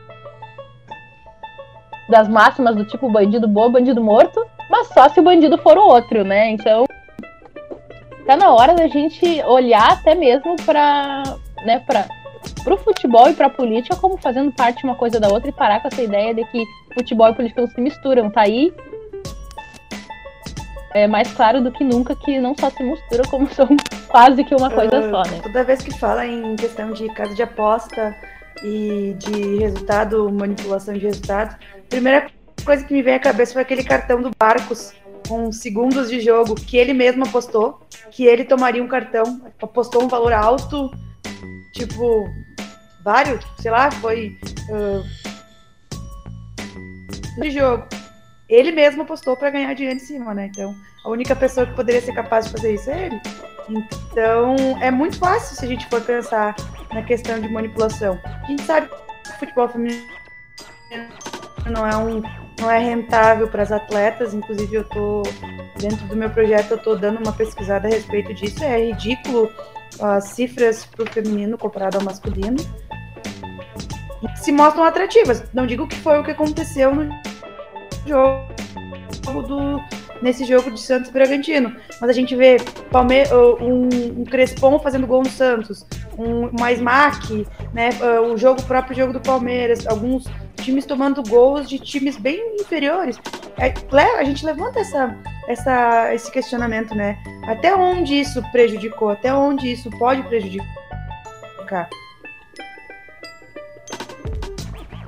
das máximas do tipo bandido bom, bandido morto, mas só se o bandido for o outro, né? Então, tá na hora da gente olhar até mesmo para né, para o futebol e para a política como fazendo parte uma coisa da outra e parar com essa ideia de que futebol e política não se misturam. Tá aí é mais claro do que nunca que não só se mistura, como são quase que uma coisa uh, só, né? Toda vez que fala em questão de casa de aposta e de resultado, manipulação de resultados, a primeira coisa que me vem à cabeça foi aquele cartão do Barcos com segundos de jogo que ele mesmo apostou que ele tomaria um cartão, apostou um valor alto, tipo, vários, sei lá, foi uh, de jogo. Ele mesmo apostou para ganhar dinheiro em cima, né? Então, a única pessoa que poderia ser capaz de fazer isso é ele. Então, é muito fácil se a gente for pensar na questão de manipulação. A gente sabe que o futebol feminino não é um não é rentável para as atletas, inclusive eu tô dentro do meu projeto eu tô dando uma pesquisada a respeito disso, é ridículo as cifras para o feminino comparado ao masculino. Se mostram atrativas. Não digo que foi o que aconteceu no jogo do nesse jogo de Santos Bragantino, mas a gente vê Palme um, um Crespon fazendo gol no Santos, um, uma SMAC, né? O jogo o próprio jogo do Palmeiras, alguns times tomando gols de times bem inferiores. É, a gente levanta essa, essa, esse questionamento, né? Até onde isso prejudicou? Até onde isso pode prejudicar?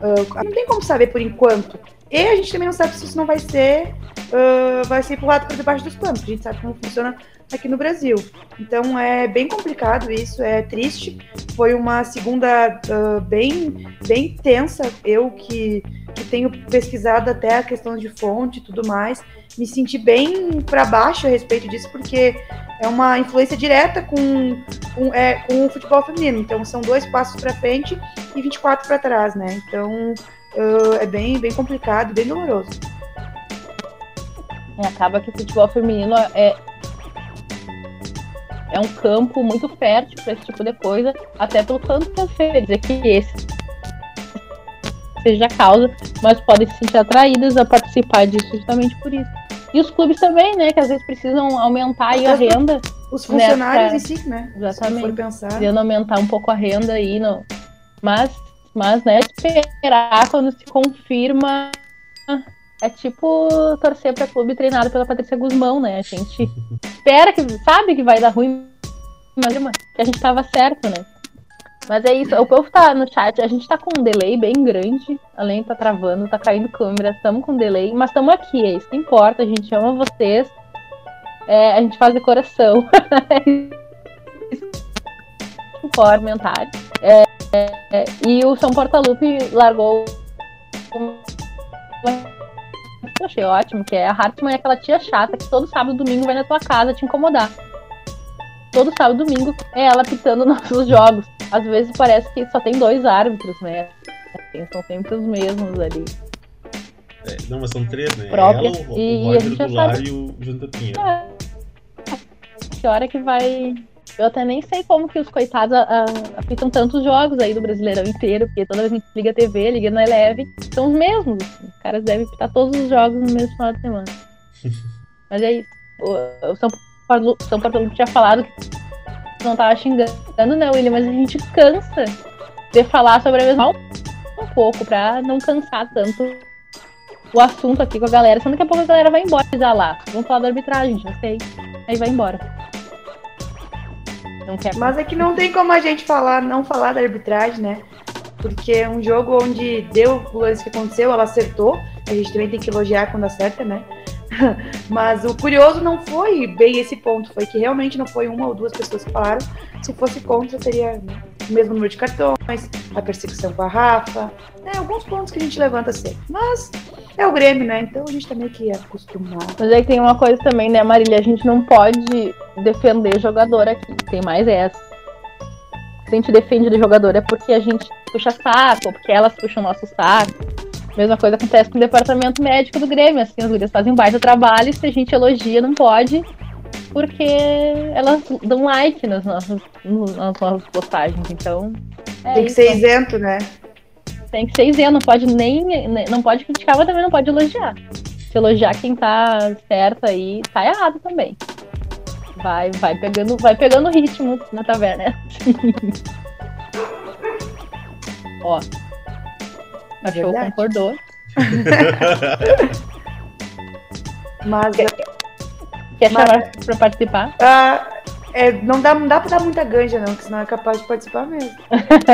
Uh, não tem como saber por enquanto. E a gente também não sabe se isso não vai ser uh, vai ser empurrado por debaixo dos panos. A gente sabe como funciona aqui no Brasil. Então é bem complicado isso, é triste. Foi uma segunda uh, bem, bem tensa. Eu que, que tenho pesquisado até a questão de fonte e tudo mais, me senti bem para baixo a respeito disso, porque é uma influência direta com, com, é, com o futebol feminino. Então são dois passos para frente e 24 para trás, né? Então uh, é bem, bem complicado, bem doloroso. Acaba que o futebol feminino é, é um campo muito fértil para esse tipo de coisa, até pelo tanto que eu dizer que esse seja a causa, mas podem se sentir atraídas a participar disso justamente por isso. E os clubes também, né, que às vezes precisam aumentar aí a renda. Os funcionários né, em si, né? Exatamente. Precisando aumentar um pouco a renda aí, não. Mas, mas, né, esperar quando se confirma é tipo torcer para clube treinado pela Patrícia Guzmão, né? A gente espera que sabe que vai dar ruim, mas que a gente tava certo, né? Mas é isso, o povo tá no chat, a gente tá com um delay bem grande, além tá travando, tá caindo câmera, estamos com delay, mas estamos aqui, é isso que importa, a gente ama vocês, é, a gente faz decoração. importa, comentário. É, é, e o São Portalupe largou eu achei ótimo, que é a Hartman é aquela tia chata que todo sábado e domingo vai na tua casa te incomodar. Todo sábado e domingo é ela pitando nossos jogos. Às vezes parece que só tem dois árbitros, né? Assim, são sempre os mesmos ali. É, não, mas são três, né? Própria. Ela, o, e, o a gente já sabe... e o Pinheiro. É. Que hora que vai eu até nem sei como que os coitados apitam tantos jogos aí do Brasileirão inteiro, porque toda vez que a gente liga a TV, liga na Eleve, são os mesmos. Os caras devem apitar todos os jogos no mesmo final de semana. Mas é isso. O, o São Paulo, São Paulo tinha falado que não tava xingando, né, William? Mas a gente cansa de falar sobre a mesma um pouco, pra não cansar tanto o assunto aqui com a galera. Senão daqui a pouco a galera vai embora, lá. Vamos falar da arbitragem, já sei. Aí vai embora. Não quer. Mas é que não tem como a gente falar, não falar da arbitragem, né? Porque é um jogo onde deu o lance que aconteceu, ela acertou. A gente também tem que elogiar quando acerta, né? Mas o curioso não foi bem esse ponto, foi que realmente não foi uma ou duas pessoas que falaram. Se fosse contra, teria né, o mesmo número de cartões, a perseguição com a Rafa, né, alguns pontos que a gente levanta sempre. Mas é o Grêmio, né? Então a gente também tá que acostumar. Mas é que tem uma coisa também, né, Marília? A gente não pode defender jogador aqui. Tem mais essa. Se a gente defende de jogador é porque a gente puxa saco, porque elas puxam nosso saco. Mesma coisa acontece com o departamento médico do Grêmio. Assim, as gurias fazem um baita trabalho e se a gente elogia, não pode, porque elas dão like nas nossas, nas nossas postagens. Então. É Tem que isso. ser isento, né? Tem que ser isento, não pode nem. Não pode criticar, mas também não pode elogiar. Se elogiar quem tá certo aí, tá errado também. Vai, vai pegando, vai pegando ritmo na taverna. Ó. A show concordou. mas. Quer, quer mas, chamar pra participar? Uh, é, não, dá, não dá pra dar muita ganja, não, que senão é capaz de participar mesmo.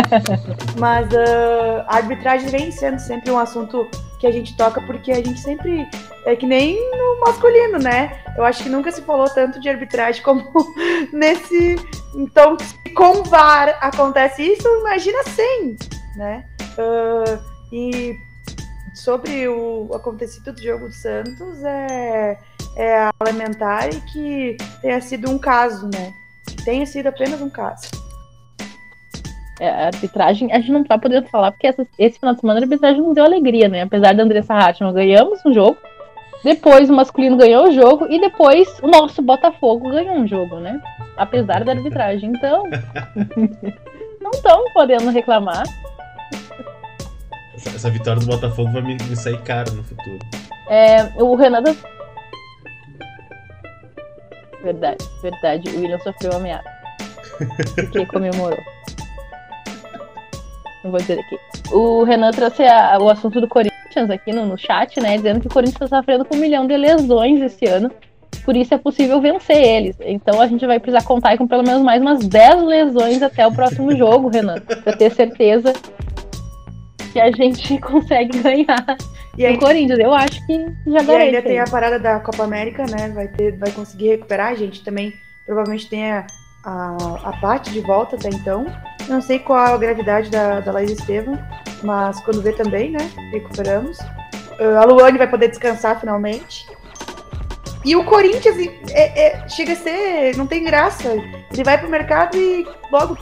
mas uh, a arbitragem vem sendo sempre um assunto que a gente toca porque a gente sempre. É que nem no masculino, né? Eu acho que nunca se falou tanto de arbitragem como nesse. Então, com VAR acontece isso, imagina sem, né? Uh, e sobre o acontecido do jogo do Santos, é, é lamentar que tenha sido um caso, né? Que tenha sido apenas um caso. É, a arbitragem, a gente não tá podendo falar, porque essa, esse final de semana a arbitragem não deu alegria, né? Apesar da Andressa Hartmann ganhamos um jogo, depois o masculino ganhou o jogo e depois o nosso Botafogo ganhou um jogo, né? Apesar da arbitragem. Então, não estão podendo reclamar. Essa, essa, vitória do Botafogo vai me, me, sair caro no futuro. É, o Renato. Verdade, verdade. O William sofreu ameaça. Porque comemorou. não vou dizer aqui. O Renan trouxe a, o assunto do Corinthians aqui no, no chat, né? Dizendo que o Corinthians está sofrendo com um milhão de lesões esse ano. Por isso é possível vencer eles. Então a gente vai precisar contar com pelo menos mais umas 10 lesões até o próximo jogo, Renan. Pra ter certeza que a gente consegue ganhar e aí, Corinthians. Eu acho que já garante. E ainda tem a parada da Copa América, né? Vai, ter, vai conseguir recuperar. A gente também provavelmente tem a, a, a parte de volta até então. Não sei qual a gravidade da, da Laís Estevam, mas quando vê também, né? Recuperamos. Uh, a Luane vai poder descansar finalmente. E o Corinthians é, é, chega a ser. não tem graça. Ele vai pro mercado e logo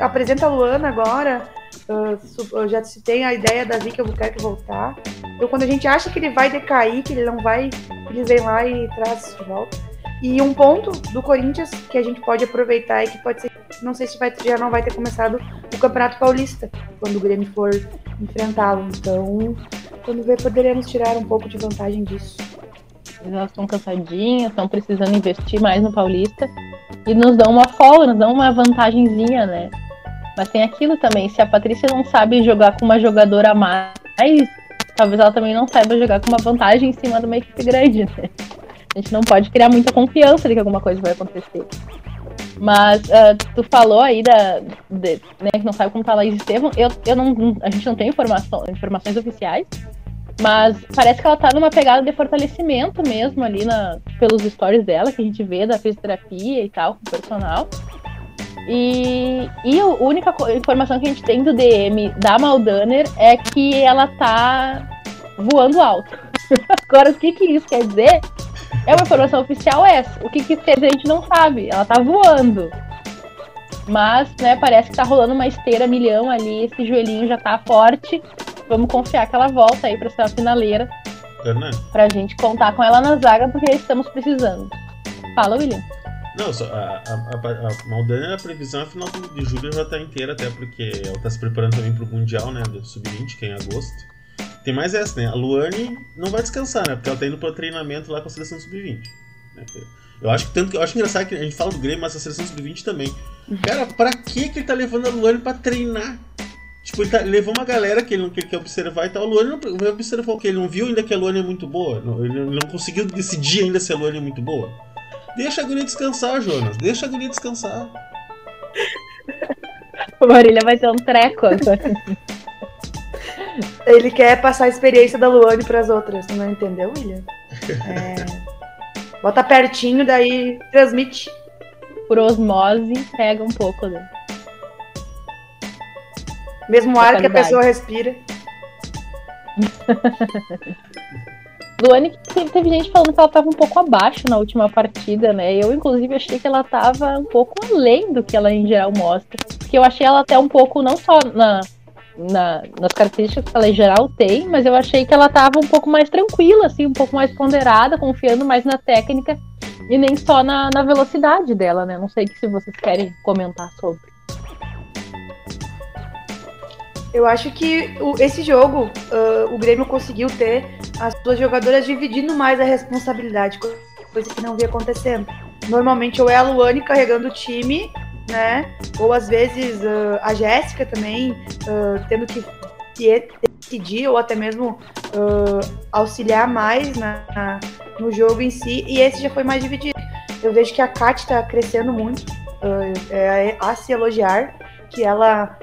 apresenta a Luana agora. Uh, já se tem a ideia da Vika Albuquerque voltar. Então quando a gente acha que ele vai decair, que ele não vai, ele vem lá e traz de volta. E um ponto do Corinthians que a gente pode aproveitar e que pode ser, não sei se vai, já não vai ter começado o Campeonato Paulista, quando o Grêmio for enfrentá-lo. Então, quando ver, poderemos tirar um pouco de vantagem disso. Elas estão cansadinhas, estão precisando investir mais no Paulista. E nos dão uma folga, nos dão uma vantagenzinha, né? Mas tem aquilo também, se a Patrícia não sabe jogar com uma jogadora a mais, talvez ela também não saiba jogar com uma vantagem em cima de uma equipe grande, né? A gente não pode criar muita confiança de que alguma coisa vai acontecer. Mas uh, tu falou aí da, de, né, que não sabe como tá a Laís Estevam. Eu, eu não, a gente não tem informação, informações oficiais, mas parece que ela tá numa pegada de fortalecimento mesmo ali na, pelos stories dela, que a gente vê da fisioterapia e tal, com o personal. E, e a única informação que a gente tem do DM da Maldaner é que ela tá voando alto. Agora, o que, que isso quer dizer? É uma informação oficial essa. O que, que quer dizer a gente não sabe. Ela tá voando. Mas, né, parece que tá rolando uma esteira milhão ali, esse joelhinho já tá forte. Vamos confiar que ela volta aí pra ser a finaleira. Né? Pra gente contar com ela na zaga, porque estamos precisando. Fala, William. Não, só, a, a, a, a previsão é final de julho já tá inteira, até porque ela tá se preparando também pro Mundial, né, do Sub-20, que é em agosto. Tem mais essa, né? A Luane não vai descansar, né? Porque ela tá indo pro treinamento lá com a seleção sub-20. Né? Eu acho que tanto que eu acho engraçado que a gente fala do Grêmio, mas a seleção sub-20 também. Cara, pra que que ele tá levando a Luane pra treinar? Tipo, ele, tá, ele levou uma galera que ele não quer, quer observar e tal. A Luane não observou o que? Ele não viu ainda que a Luane é muito boa. Não, ele não conseguiu decidir ainda se a Luane é muito boa. Deixa a guria descansar, Jonas. Deixa a guria descansar. O Marília vai ter um treco agora. Ele quer passar a experiência da Luane para as outras, não entendeu, William? É... Bota pertinho, daí transmite. Por osmose, pega um pouco. Né? Mesmo ar que a pessoa respira. Luane, teve gente falando que ela estava um pouco abaixo na última partida, né? Eu, inclusive, achei que ela estava um pouco além do que ela em geral mostra. Porque eu achei ela até um pouco, não só na, na, nas características que ela em geral tem, mas eu achei que ela estava um pouco mais tranquila, assim, um pouco mais ponderada, confiando mais na técnica e nem só na, na velocidade dela, né? Não sei se vocês querem comentar sobre. Eu acho que o, esse jogo, uh, o Grêmio conseguiu ter as suas jogadoras dividindo mais a responsabilidade, coisa que não via acontecendo. Normalmente, ou é a Luane carregando o time, né? Ou às vezes uh, a Jéssica também uh, tendo que, decidir ou até mesmo auxiliar mais na, na, no jogo em si. E esse já foi mais dividido. Eu vejo que a Kat está crescendo muito, é a se elogiar, que ela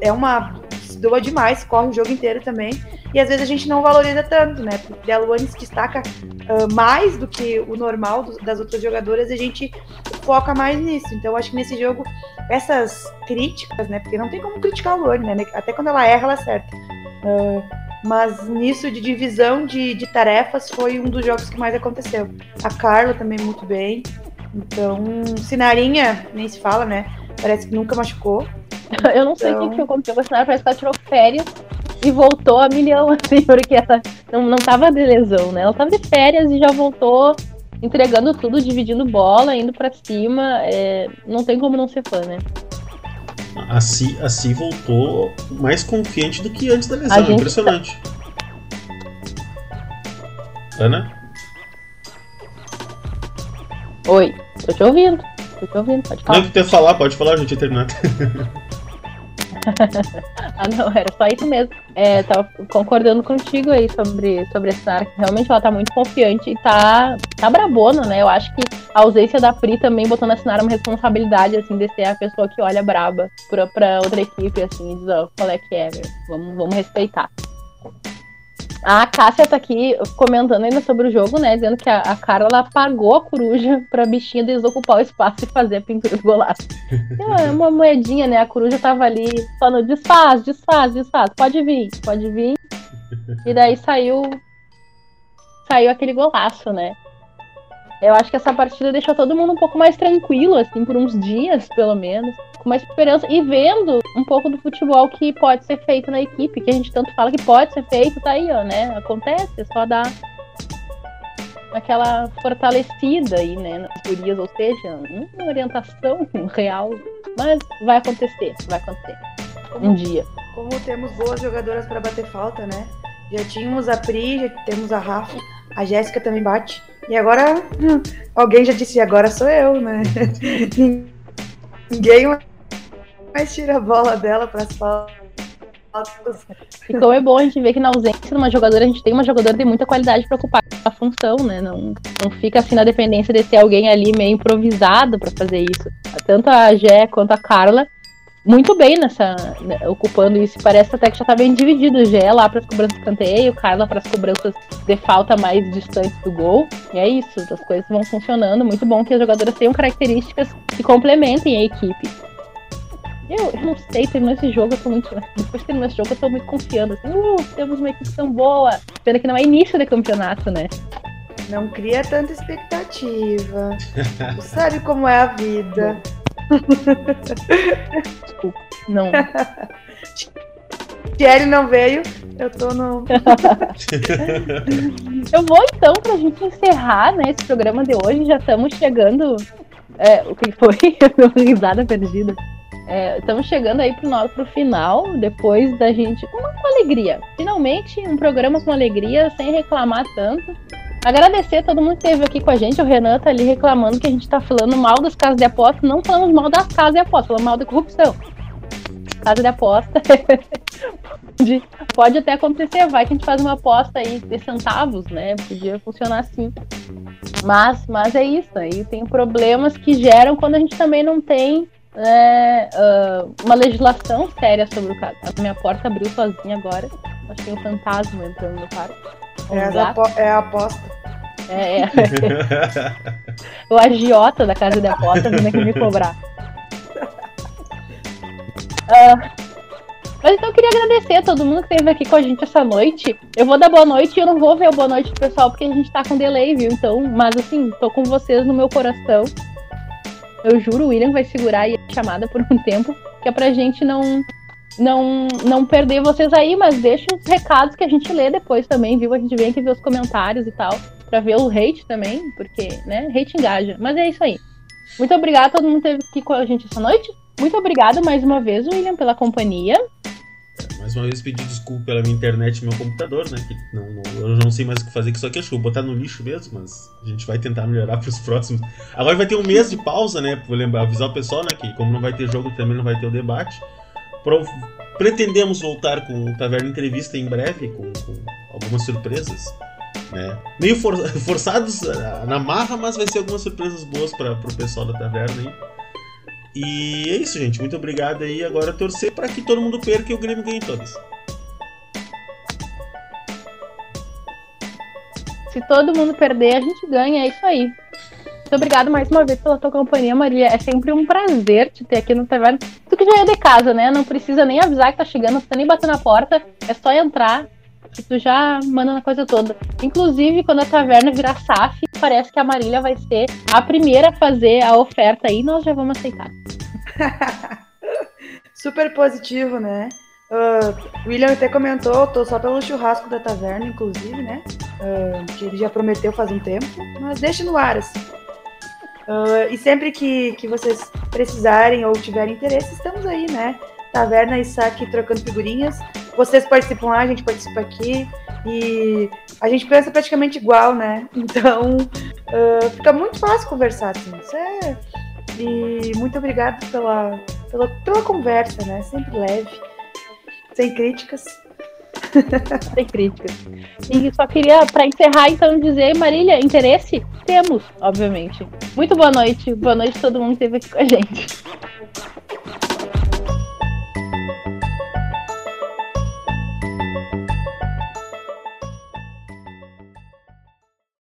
é uma doa demais, corre o jogo inteiro também. E às vezes a gente não valoriza tanto, né? Porque a Luane se destaca uh, mais do que o normal do, das outras jogadoras a gente foca mais nisso. Então acho que nesse jogo, essas críticas, né? Porque não tem como criticar a Luane, né? Até quando ela erra, ela acerta. Uh, mas nisso de divisão de, de tarefas foi um dos jogos que mais aconteceu. A Carla também muito bem. Então, Sinarinha, nem se fala, né? Parece que nunca machucou. Eu não sei o então... que aconteceu com a Sinara, parece que ela tirou férias e voltou a milhão, assim, porque ela não, não tava de lesão, né? Ela tava de férias e já voltou entregando tudo, dividindo bola, indo para cima. É... não tem como não ser fã, né? A Si, a si voltou mais confiante do que antes da lesão, gente... impressionante. Ana? Oi, tô te ouvindo. Tô te ouvindo, pode falar. Não, que ter falar, pode falar, a gente tinha terminado. Ah, não, era só isso mesmo. É, tava concordando contigo aí sobre, sobre esse cenário, que realmente ela tá muito confiante e tá, tá brabona, né? Eu acho que a ausência da Pri também botou na Sinara uma responsabilidade, assim, de ser a pessoa que olha braba pra, pra outra equipe, assim, e diz, ó, qual é que é, meu? Vamos, vamos respeitar. A Cássia tá aqui comentando ainda sobre o jogo, né? Dizendo que a, a Carla pagou a coruja pra bichinha desocupar o espaço e fazer a pintura do golaço. É uma moedinha, né? A coruja tava ali falando: desfaz, desfaz, desfaz, pode vir, pode vir. E daí saiu. Saiu aquele golaço, né? Eu acho que essa partida deixou todo mundo um pouco mais tranquilo, assim, por uns dias, pelo menos com mais esperança e vendo um pouco do futebol que pode ser feito na equipe, que a gente tanto fala que pode ser feito, tá aí, ó, né? Acontece, é só dar aquela fortalecida aí, né, nas gurias, ou seja, uma orientação real, mas vai acontecer, vai acontecer. Como, um dia. Como temos boas jogadoras para bater falta, né? Já tínhamos a Pri, já temos a Rafa, a Jéssica também bate. E agora alguém já disse, agora sou eu, né? Ninguém mais tira a bola dela para as faltas. E como é bom a gente ver que na ausência de uma jogadora, a gente tem uma jogadora de muita qualidade para ocupar a função, né? Não, não fica assim na dependência de ter alguém ali meio improvisado para fazer isso. Tanto a Gé quanto a Carla, muito bem nessa, né, ocupando isso. Parece até que já tá bem dividido. Gé lá para as cobranças de canteio, Carla para as cobranças de falta mais distantes do gol. E é isso, as coisas vão funcionando. Muito bom que as jogadoras tenham características que complementem a equipe. Eu, eu não sei, terminou esse jogo, eu tô muito. Depois de terminar esse jogo, eu tô muito confiando. Assim, uh, temos uma equipe tão boa. Pena que não é início de campeonato, né? Não cria tanta expectativa. sabe como é a vida. Desculpa, não. Thierry não veio, eu tô no. eu vou então pra gente encerrar né, esse programa de hoje. Já estamos chegando. É, o que foi? risada perdida. É, estamos chegando aí pro, pro final, depois da gente. Com uma, alegria. Finalmente, um programa com alegria, sem reclamar tanto. Agradecer a todo mundo que esteve aqui com a gente. O Renan tá ali reclamando que a gente tá falando mal das casas de aposta. Não falamos mal das casas de aposta, falamos mal da corrupção. Casa de aposta. pode, pode até acontecer, vai que a gente faz uma aposta aí de centavos, né? Podia funcionar assim. Mas, mas é isso. Aí tem problemas que geram quando a gente também não tem é, uh, uma legislação séria sobre o caso. A minha porta abriu sozinha agora. Acho que tem um fantasma entrando no quarto. Um é, é a aposta. É, é. o agiota da casa de aposta vindo aqui me cobrar. Uh, mas então eu queria agradecer a todo mundo que esteve aqui com a gente essa noite. Eu vou dar boa noite e eu não vou ver o boa noite do pessoal porque a gente tá com delay, viu? Então, mas assim, tô com vocês no meu coração. Eu juro, o William vai segurar aí a chamada por um tempo, que é pra gente não não não perder vocês aí, mas deixa os recados que a gente lê depois também, viu? A gente vem aqui ver os comentários e tal, pra ver o hate também, porque, né, hate engaja. Mas é isso aí. Muito obrigada todo mundo esteve aqui com a gente essa noite. Muito obrigada mais uma vez, William, pela companhia. Mais uma vez pedir desculpa pela minha internet e meu computador, né? Que não, não, eu não sei mais o que fazer com isso aqui. Acho que vou botar no lixo mesmo, mas a gente vai tentar melhorar para os próximos. Agora vai ter um mês de pausa, né? Vou lembrar, avisar o pessoal, né? Que como não vai ter jogo, também não vai ter o debate. Pretendemos voltar com o Taverna Entrevista em breve, com, com algumas surpresas. Né? Meio for... forçados ah, na marra, mas vai ser algumas surpresas boas para o pessoal da taverna. E é isso, gente. Muito obrigado aí. Agora torcer para que todo mundo perca e o Grêmio ganhe todas. Se todo mundo perder, a gente ganha. É isso aí. Muito obrigado mais uma vez pela tua companhia, Maria. É sempre um prazer te ter aqui no Taverna. Que já é de casa, né? Não precisa nem avisar que tá chegando, não nem bater na porta. É só entrar e tu já manda na coisa toda. Inclusive, quando a taverna virar SAF, parece que a Marília vai ser a primeira a fazer a oferta aí, nós já vamos aceitar. Super positivo, né? Uh, William até comentou, tô só pelo churrasco da taverna, inclusive, né? Uh, que ele já prometeu faz um tempo, mas deixa no ar, assim. Uh, e sempre que, que vocês precisarem ou tiverem interesse, estamos aí, né? Taverna e Saque trocando figurinhas. Vocês participam lá, a gente participa aqui. E a gente pensa praticamente igual, né? Então uh, fica muito fácil conversar, assim. Isso é... E muito obrigado pela, pela, pela conversa, né? Sempre leve. Sem críticas. Sem críticas. E só queria, para encerrar, então, dizer, Marília, interesse? Temos, obviamente. Muito boa noite. Boa noite a todo mundo que esteve aqui com a gente.